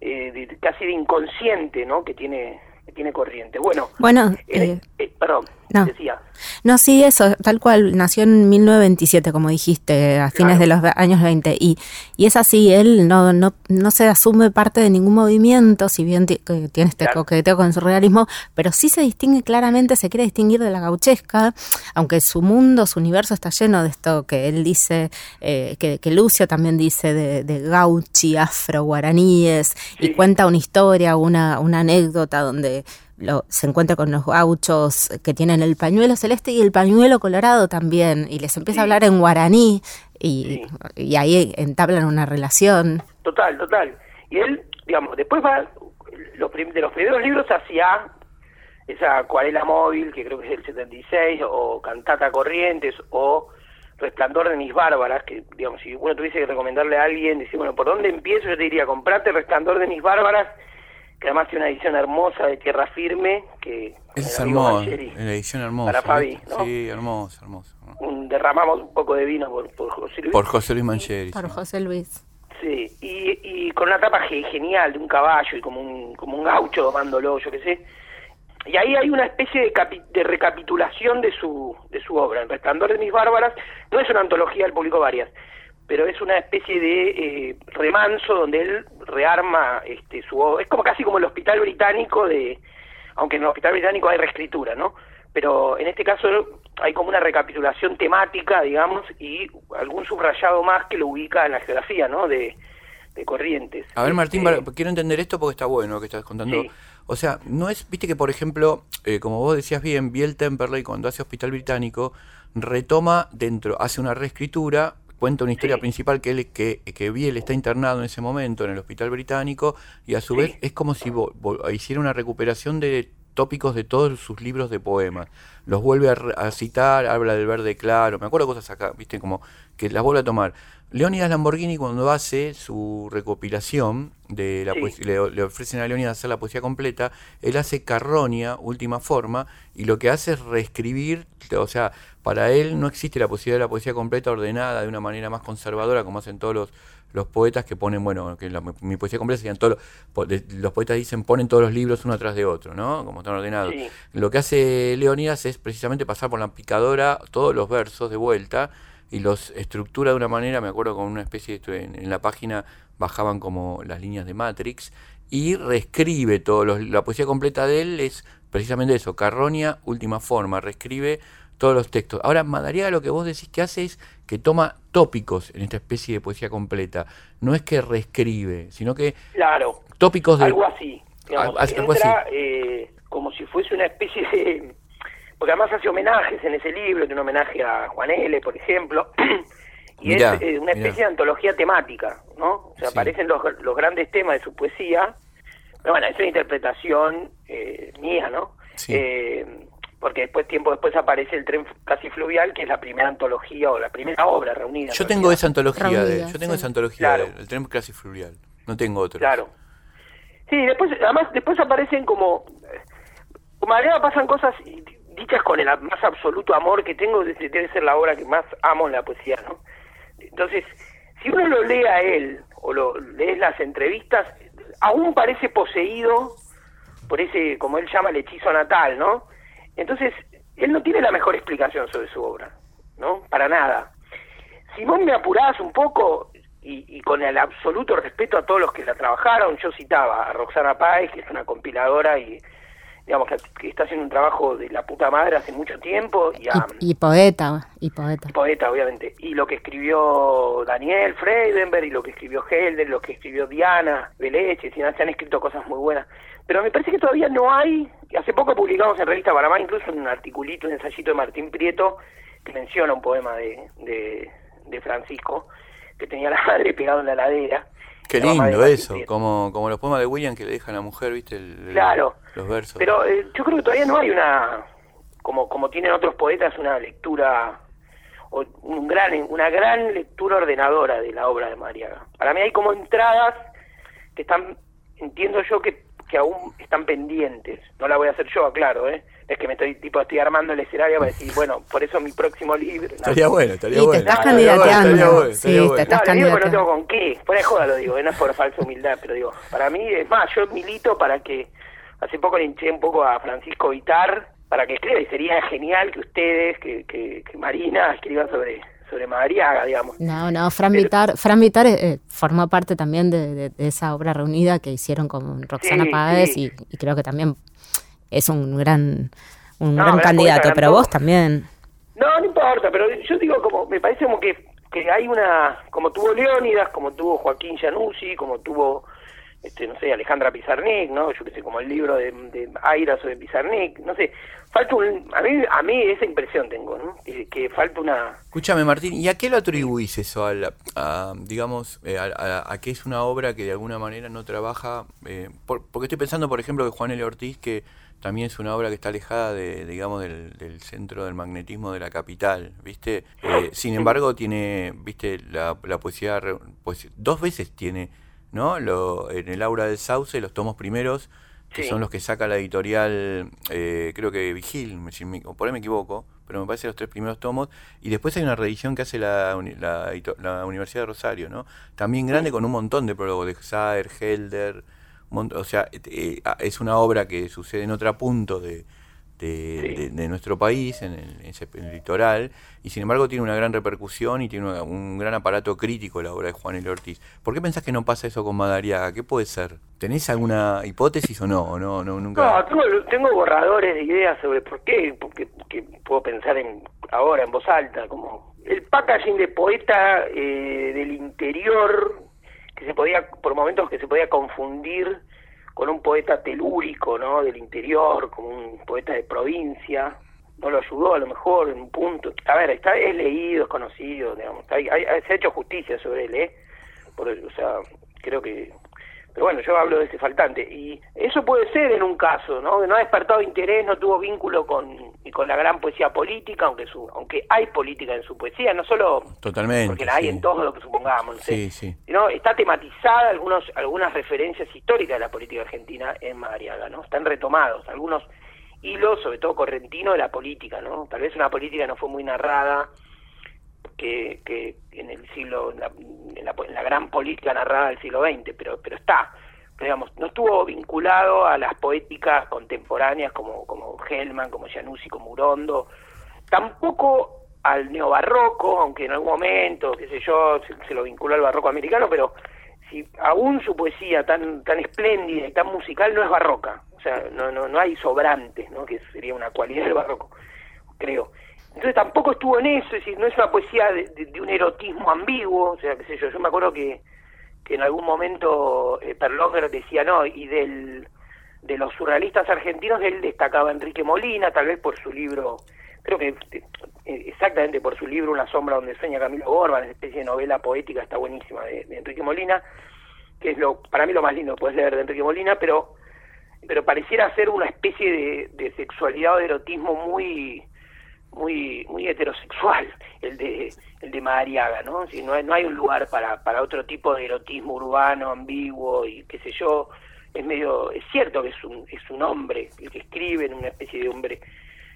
eh, de, casi de inconsciente, ¿no? Que tiene tiene corriente. Bueno, bueno eh, eh, perdón, no. decía. No, sí, eso, tal cual, nació en 1927, como dijiste, a fines Claro. de los años 20, y, y es así, él no, no, no se asume parte de ningún movimiento, si bien que tiene este Claro. coqueteo con el surrealismo, pero sí se distingue claramente, se quiere distinguir de la gauchesca, aunque su mundo, su universo está lleno de esto que él dice, eh, que, que Lucio también dice de, de gauchi, afro-guaraníes, y Sí. cuenta una historia, una, una anécdota donde lo- se encuentra con los gauchos que tienen el pañuelo celeste y el pañuelo colorado también, y les empieza a hablar en guaraní, y, Sí. y ahí entablan una relación. Total, total. Y él, digamos, después va, los de los primeros libros hacia esa acuarela móvil, que creo que es el 76, o Cantata Corrientes, o Resplandor de mis bárbaras, que, digamos, si uno tuviese que recomendarle a alguien, decir, bueno, ¿por dónde empiezo? Yo te diría, comprate Resplandor de mis bárbaras, que además tiene una edición hermosa de Tierra Firme, que... Es Mancheri, la edición hermosa. Para Fabi. Sí, hermosa. un- derramamos un poco de vino por, por José Luis. Por José Luis Mancheri. Por sí. José Luis. Sí, y, y con una tapa ge- genial de un caballo y como un, como un gaucho domándolo, yo qué sé. Y ahí hay una especie de, capi- de recapitulación de su, de su obra. El Resplandor de mis bárbaras no es una antología, él publicó varias, pero es una especie de eh, remanso donde él rearma este, su. Es como casi como el Hospital Británico de... Aunque en el Hospital Británico hay reescritura, ¿no? Pero en este caso hay como una recapitulación temática, digamos, y algún subrayado más que lo ubica en la geografía, ¿no? De, de Corrientes. A ver, Martín, Este, quiero entender esto porque está bueno lo que estás contando. Sí. O sea, no es, viste que por ejemplo, eh, como vos decías bien, Biel Temperley cuando hace Hospital Británico retoma dentro, hace una reescritura, cuenta una historia Sí. principal que él, que, que Biel está internado en ese momento en el Hospital Británico y a su Sí. vez es como si hiciera una recuperación de tópicos de todos sus libros de poemas. Los vuelve a, a citar, habla del verde claro, me acuerdo cosas acá, viste, como que las vuelve a tomar. Leónidas Lamborghini cuando hace su recopilación de la Sí. poesía, le, le ofrecen a Leónidas hacer la poesía completa, él hace Carronia, última forma, y lo que hace es reescribir, o sea, para él no existe la posibilidad de la poesía completa ordenada de una manera más conservadora como hacen todos los, los poetas que ponen, bueno, que la- mi poesía completa serían todos los, los poetas dicen ponen todos los libros uno atrás de otro, ¿no? Como están ordenados. Sí. Lo que hace Leonidas es precisamente pasar por la picadora todos los versos de vuelta y los estructura de una manera, me acuerdo con una especie de, en, en la página bajaban como las líneas de Matrix y reescribe todo, los- la poesía completa de él es precisamente eso, Carronia, última forma, reescribe todos los textos. Ahora, Madariaga lo que vos decís que hace es que toma tópicos en esta especie de poesía completa. No es que reescribe, sino que Claro, tópicos de... algo así. digamos, algo entra, eh, como si fuese una especie de... Porque además hace homenajes en ese libro, tiene un homenaje a Juan L., por ejemplo, [CLEARS THROAT] y Mirá, es eh, una especie mirá. de antología temática, ¿no? O sea, Sí. aparecen los, los grandes temas de su poesía, pero bueno, es una interpretación eh, mía, ¿no? Sí. Eh, porque después, tiempo después aparece el tren casi fluvial, que es la primera antología o la primera obra reunida. Yo en tengo esa antología de, yo tengo sí. esa antología Claro. de- el tren casi fluvial. No tengo otro. Claro. Sí, después, además, después aparecen como. Como pasan cosas dichas con el más absoluto amor que tengo, de- debe ser la obra que más amo en la poesía, ¿no? Entonces, si uno lo lee a él, o lo lees las entrevistas, aún parece poseído por ese, como él llama, el hechizo natal, ¿no? Entonces, él no tiene la mejor explicación sobre su obra, ¿no? Para nada. Si vos me apurás un poco, y, y con el absoluto respeto a todos los que la trabajaron, yo citaba a Roxana Páez, que es una compiladora y digamos que, que está haciendo un trabajo de la puta madre hace mucho tiempo, y a Y, y poeta, y poeta. poeta, obviamente, y lo que escribió Daniel Freidenberg, y lo que escribió Helder, lo que escribió Diana Beleche, se han escrito cosas muy buenas. Pero me parece que todavía no hay, hace poco publicamos en Revista Panamá incluso un articulito, un ensayito de Martín Prieto, que menciona un poema de, de, de Francisco, que tenía la [LAUGHS] madre pegado en la ladera. Qué lindo eso, como, como los poemas de William que le dejan a la mujer, ¿viste? El- el- Claro. Los versos. Pero eh, yo creo que todavía no hay una, como como tienen otros poetas, una lectura, o un gran, una gran lectura ordenadora de la obra de Mariaga. Para mí hay como entradas que están, entiendo yo que, que aún están pendientes. No la voy a hacer yo, aclaro, ¿eh? Es que me estoy, tipo, estoy armando el escenario para decir, bueno, por eso mi próximo libro... no. Estaría bueno, estaría Y te bueno. estás Estaría bueno, candidateando. estaría bueno, Sí, estaría te bueno. estás No, que no candidateando. tengo con qué. Fuera de joda lo digo, eh, no es por falsa humildad, pero digo, para mí, es más, yo milito para que, hace poco le hinché un poco a Francisco Vitar para que escriba, y sería genial que ustedes, que, que, que Marina, escriban sobre, sobre Madariaga, digamos. No, no, Fran Pero- Vitar, Fran Vitar eh, formó parte también de, de- de esa obra reunida que hicieron con Roxana Sí, Páez sí. y, y creo que también es un gran, un No, gran candidato, pero vos también. No, no importa, pero yo digo como, me parece como que, que hay una, como tuvo Leónidas, como tuvo Joaquín Januzzi, como tuvo, este, no sé, Alejandra Pizarnik, ¿no? Yo qué sé, como el libro de, de Aira sobre Pizarnik, no sé, falta un, a mí, a mí esa impresión tengo, ¿no? Que, que falta una, Escúchame, Martín, ¿y a qué lo atribuís eso? A, la- a, digamos, eh, a, a- a que es una obra que de alguna manera no trabaja? eh, por- porque estoy pensando, por ejemplo, que Juan L. Ortiz, que también es una obra que está alejada de, digamos, del, del centro del magnetismo de la capital, ¿viste? Eh, sin embargo, tiene, ¿viste? La, la poesía, poesía- dos veces tiene, ¿no? Lo, en el Aura del Sauce, los tomos primeros, que Sí. son los que saca la editorial, eh, creo que Vigil, me- si me- o por ahí me equivoco, pero me parece los tres primeros tomos, y después hay una reedición que hace la, la, la Universidad de Rosario, ¿no? También grande con un montón de prólogos de Saer, Helder, o sea, eh, ah, es una obra que sucede en otro punto de, de, Sí. de- de nuestro país, en el, en el litoral, y sin embargo tiene una gran repercusión y tiene una- un gran aparato crítico la obra de Juan L. Ortiz. ¿Por qué pensás que no pasa eso con Madariaga? ¿Qué puede ser? ¿Tenés alguna hipótesis o no? ¿O no, no nunca? No, tengo, tengo borradores de ideas sobre por qué, porque que puedo pensar en ahora en voz alta, como el packaging de poeta eh, del interior, que se podía, por momentos que se podía confundir con un poeta telúrico, ¿no? Del interior, como un poeta de provincia, no lo ayudó a lo mejor en un punto. A ver, está, es leído, es conocido, digamos, hay- hay- se ha hecho justicia sobre él, ¿eh? Por, o sea, creo que pero bueno, yo hablo de ese faltante. Y eso puede ser en un caso, ¿no? Que no ha despertado interés, no tuvo vínculo con, y con la gran poesía política, aunque su, aunque hay política en su poesía, no solo Totalmente. porque la hay sí. en todo lo que supongamos, no Sí, sí. sino está tematizada algunos, algunas referencias históricas de la política argentina en Madariaga, ¿no? Están retomados algunos hilos, sobre todo correntino, de la política, ¿no? Tal vez una política no fue muy narrada, que, que en el siglo, en la- en la gran política narrada del siglo XX, pero, pero está. Digamos, no estuvo vinculado a las poéticas contemporáneas como, como Hellman, como Januzzi, como Urondo, tampoco al neobarroco, aunque en algún momento, qué sé yo, se, se lo vinculó al barroco americano, pero si aún su poesía tan tan espléndida y tan musical no es barroca, o sea, no no no hay sobrantes, ¿no? Que sería una cualidad del barroco, creo. Entonces tampoco estuvo en eso, es decir, no es una poesía de, de- un erotismo ambiguo, o sea, qué sé yo, yo me acuerdo que, que en algún momento eh, Perlonger decía, no, y del, de los surrealistas argentinos él destacaba Enrique Molina, tal vez por su libro, creo que eh, exactamente por su libro Una sombra donde sueña Camilo Borba, una especie de novela poética, está buenísima, de, de Enrique Molina, que es lo para mí lo más lindo que puedes leer de Enrique Molina, pero pero pareciera ser una especie de, de sexualidad o de erotismo muy muy muy heterosexual el de el de Madariaga, ¿no? Si no, hay, no hay un lugar para, para otro tipo de erotismo urbano, ambiguo y qué sé yo, es medio es cierto que es un es un hombre el que escribe en una especie de hombre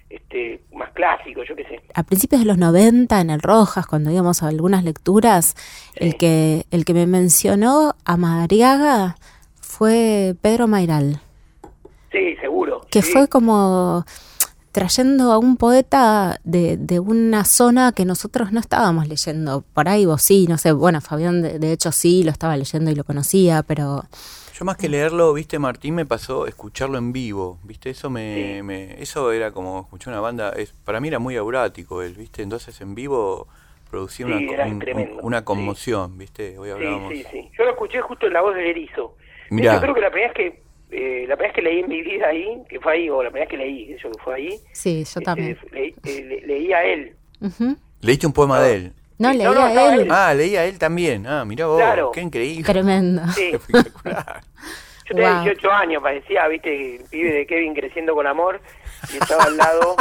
este más clásico, yo qué sé. A principios de los 90, en el Rojas, cuando íbamos a algunas lecturas, el, que, el que me mencionó a Madariaga fue Pedro Mairal, Sí, seguro. que sí. fue como trayendo a un poeta de, de una zona que nosotros no estábamos leyendo. Por ahí vos sí, no sé, bueno, Fabián de, de hecho sí lo estaba leyendo y lo conocía, pero Yo más que leerlo, viste, Martín, me pasó escucharlo en vivo, viste, eso me, me- eso era como escuchar una banda, es, para mí era muy aurático él, viste, entonces en vivo producía Sí, una, un- una sí. conmoción, viste, hoy Sí, hablábamos. sí, sí. Yo lo escuché justo en la voz del erizo. De Mirá. hecho, creo que la primera vez que eh, la primera vez que leí en mi vida ahí, que fue ahí, o la primera vez que leí, eso que fue ahí, sí, yo este, también. leí, eh, le- leí a él. Leíste un poema de él. No, no, estaba él. él. Ah, leía a él también. Ah, mirá vos, Claro. qué increíble. Tremendo. Sí. [LAUGHS] Espectacular. Yo tenía Wow. 18 años, parecía, viste, el pibe de Kevin creciendo con amor, y estaba al lado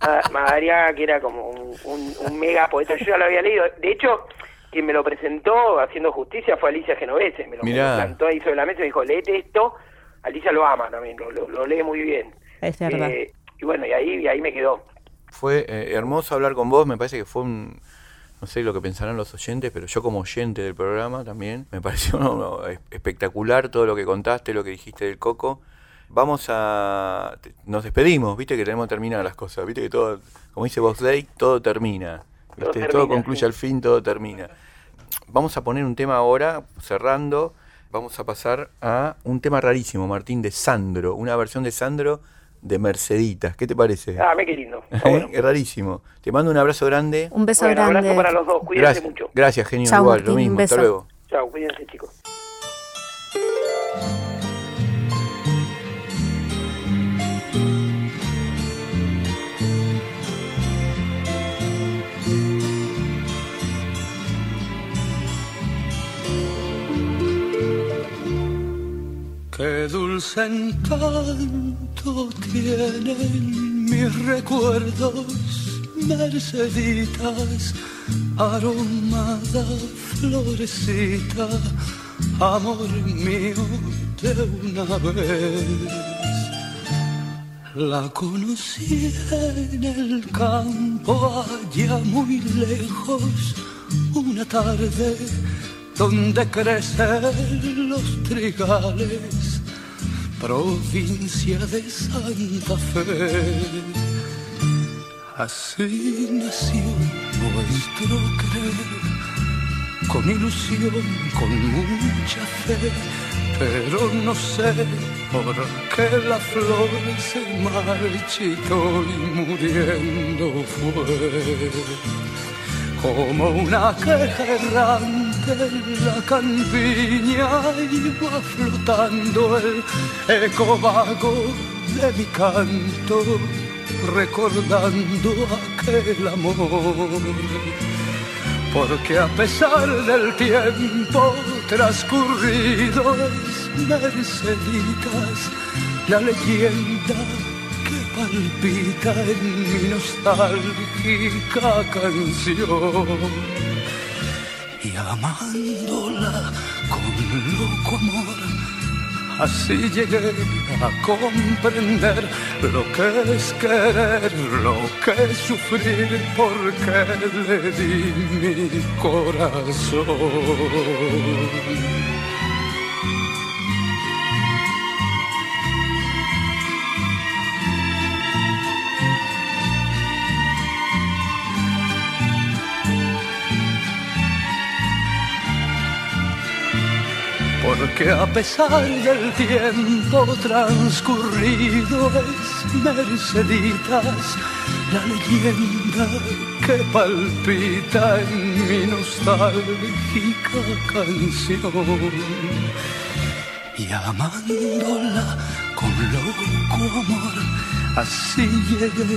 a- Madariaga, que era como un, un- un mega poeta. Yo ya lo había leído. De hecho, quien me lo presentó haciendo justicia fue Alicia Genovese. Me lo, Mirá. plantó ahí sobre la mesa y me dijo, léete esto. Alicia lo ama también, lo, lo- lo lee muy bien. Es verdad. Eh, y bueno, y ahí, y ahí me quedó. Fue eh, hermoso hablar con vos, me parece que fue un, no sé lo que pensarán los oyentes, pero yo como oyente del programa también, me [LAUGHS] pareció no, no, es- espectacular todo lo que contaste, lo que dijiste del Coco. Vamos a, te- nos despedimos, viste que tenemos que terminar las cosas, viste que todo, como dice Box Day, todo termina, Todo ¿viste? termina, todo concluye sí. al fin, todo termina. Vamos a poner un tema ahora, cerrando, vamos a pasar a un tema rarísimo, Martín, de Sandro, una versión de Sandro de Merceditas, ¿qué te parece? Ah, me qué lindo. [LAUGHS] Bueno. Es rarísimo. Te mando un abrazo grande. Un beso Bueno, grande. abrazo para los dos, cuídense Gracias, mucho. gracias, genio. Chao, igual, Martín, lo mismo. un Hasta beso. luego. Chao, cuídense chicos. Qué dulce encanto tienen mis recuerdos, Merceditas, aromada florecita, amor mío de una vez. La conocí en el campo allá muy lejos, una tarde donde crecen los trigales, provincia de Santa Fe. Así nació nuestro querer, con ilusión, con mucha fe, pero no sé por qué la flor se marchitó y muriendo fue como una queja errante en la campiña iba flotando el eco vago de mi canto, recordando aquel amor. Porque a pesar del tiempo transcurrido Merceditas la leyenda que palpita en mi nostálgica canción. Y amándola con loco amor, así llegué a comprender lo que es querer, lo que es sufrir, porque le di mi corazón. Porque a pesar del tiempo transcurrido es Merceditas la leyenda que palpita en mi nostálgica canción. Y amándola con loco amor, así llegué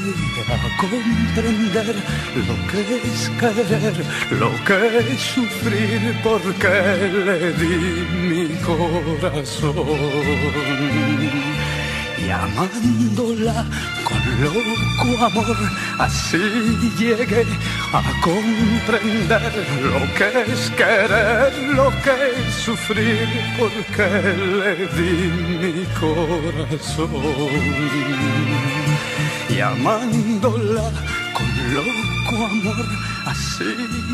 a comprender lo que es querer, lo que es sufrir, porque le di mi corazón y amándola con loco amor, así llegué a comprender lo que es querer, lo que es sufrir, porque le di mi corazón. Y amándola con loco amor, así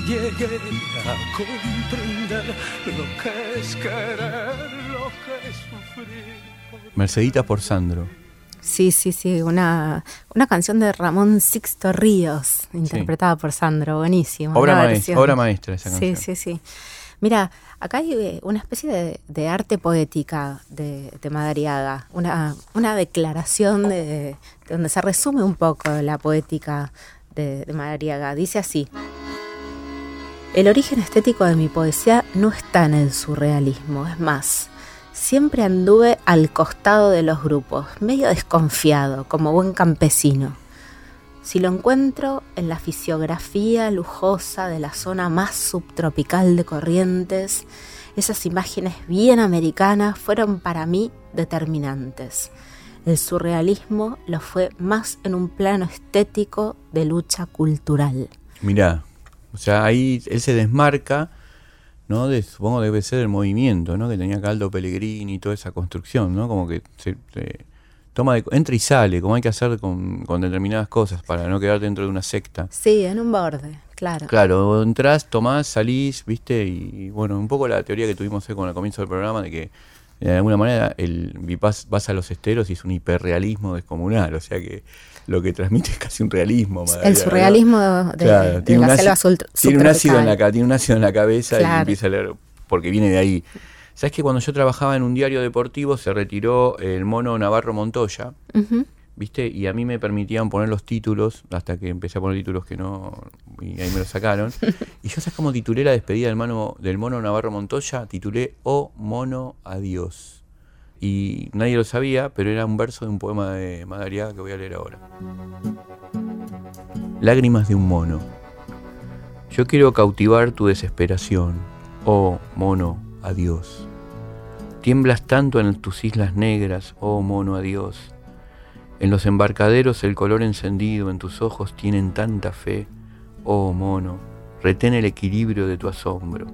llegué a comprender lo que es querer, lo que es sufrir. Mercedita por Sandro. Sí, sí, sí, una, una canción de Ramón Sixto Ríos, interpretada por Sandro, buenísimo. Obra, maestra, obra maestra esa canción. Sí, sí, sí. Mira, acá hay eh, una especie de, arte poética de, Madariaga, una, una declaración de, donde se resume un poco la poética de, de Madariaga. Dice así. El origen estético de mi poesía no está en el surrealismo, es más, Siempre anduve al costado de los grupos, medio desconfiado, como buen campesino. Si lo encuentro en la fisiografía lujosa de la zona más subtropical de Corrientes, esas imágenes bien americanas fueron para mí determinantes. El surrealismo lo fue más en un plano estético de lucha cultural. Mirá, o sea, ahí él se desmarca ¿no? De, supongo debe ser el movimiento, ¿no? Que tenía Caldo Pellegrini y toda esa construcción, ¿no? Como que se, toma de, entra y sale, como hay que hacer con, determinadas cosas para no quedar dentro de una secta. Sí, en un borde, claro. Claro, entras, tomás, salís, ¿viste? Y, bueno, un poco la teoría que tuvimos con el comienzo del programa de que de alguna manera el vas, vas a los esteros y es un hiperrealismo descomunal, o sea que lo que transmite es casi un realismo. el surrealismo de, la selva tiene un ácido en la Tiene un ácido en la cabeza y empieza a leer, porque viene de ahí. ¿Sabes que cuando yo trabajaba en un diario deportivo se retiró el mono Navarro Montoya? ¿Viste? Y a mí me permitían poner los títulos, hasta que empecé a poner títulos que no, y ahí me los sacaron. [LAUGHS] y yo, ¿sabes cómo titulé la despedida del, mano, del mono Navarro Montoya? Titulé O Mono Adiós y nadie lo sabía, pero era un verso de un poema de Madariaga que voy a leer ahora. Lágrimas de un mono. Yo quiero cautivar tu desesperación, oh mono, adiós. Tiemblas tanto en tus islas negras, oh mono, adiós. En los embarcaderos el color encendido en tus ojos tienen tanta fe, oh mono, retén el equilibrio de tu asombro.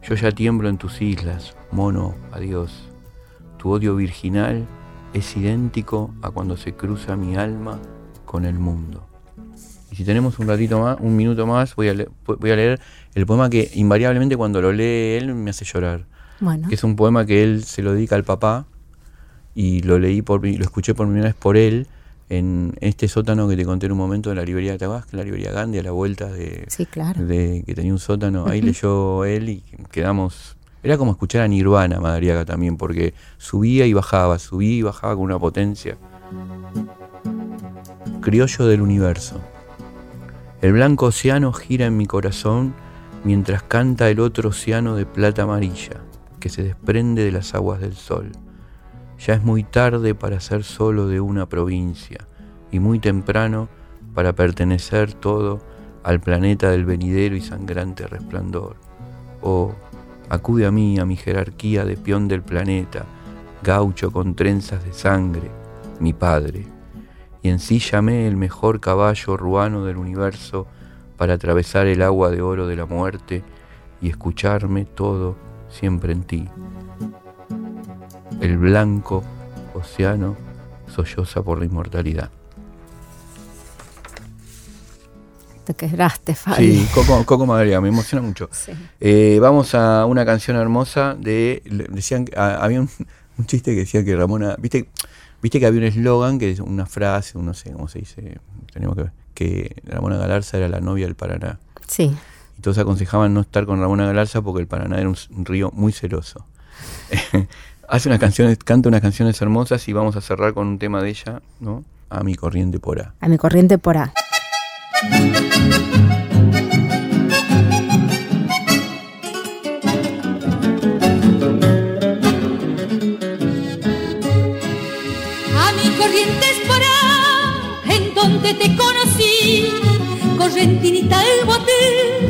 Yo ya tiemblo en tus islas, mono, adiós. Tu odio virginal es idéntico a cuando se cruza mi alma con el mundo. Y si tenemos un ratito más, un minuto más, voy a, voy a leer el poema que invariablemente cuando lo lee él me hace llorar. Bueno. Que es un poema que él se lo dedica al papá y lo leí por lo escuché por primera vez por él en este sótano que te conté en un momento de la librería de Tabasco, la librería Gandhi, a la vuelta de, sí, claro. de que tenía un sótano. Ahí leyó él y quedamos era como escuchar a Nirvana, Madariaga también, porque subía y bajaba, subía y bajaba con una potencia. Criollo del universo. El blanco océano gira en mi corazón mientras canta el otro océano de plata amarilla que se desprende de las aguas del sol. Ya es muy tarde para ser solo de una provincia y muy temprano para pertenecer todo al planeta del venidero y sangrante resplandor. Oh, Acude a mí, a mi jerarquía de peón del planeta, gaucho con trenzas de sangre, mi padre, y ensíllame el mejor caballo ruano del universo para atravesar el agua de oro de la muerte y escucharme todo siempre en ti. El blanco océano solloza por la inmortalidad. Te quedaste, Fabi. Sí, Coco, Coco me emociona mucho. Eh, vamos a una canción hermosa de. Decían, había un, chiste que decía que Ramona. ¿Viste, viste que había un eslogan, que es una frase, no sé cómo se dice, tenemos que ver, que Ramona Galarza era la novia del Paraná. Sí. Y todos aconsejaban no estar con Ramona Galarza porque el Paraná era un, río muy celoso. [LAUGHS] Hace unas canciones, canta unas canciones hermosas y vamos a cerrar con un tema de ella, ¿no? A mi corriente por A. A mi corriente por A. A mi corrientes para en donde te conocí, correntinita el bote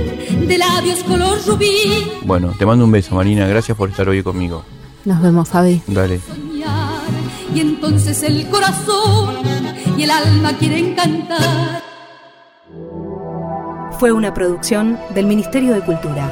labios color rubí. Bueno, te mando un beso, Marina. Gracias por estar hoy conmigo. Nos vemos, Fabi. Dale. y entonces el corazón y el alma quieren cantar. Fue una producción del Ministerio de Cultura.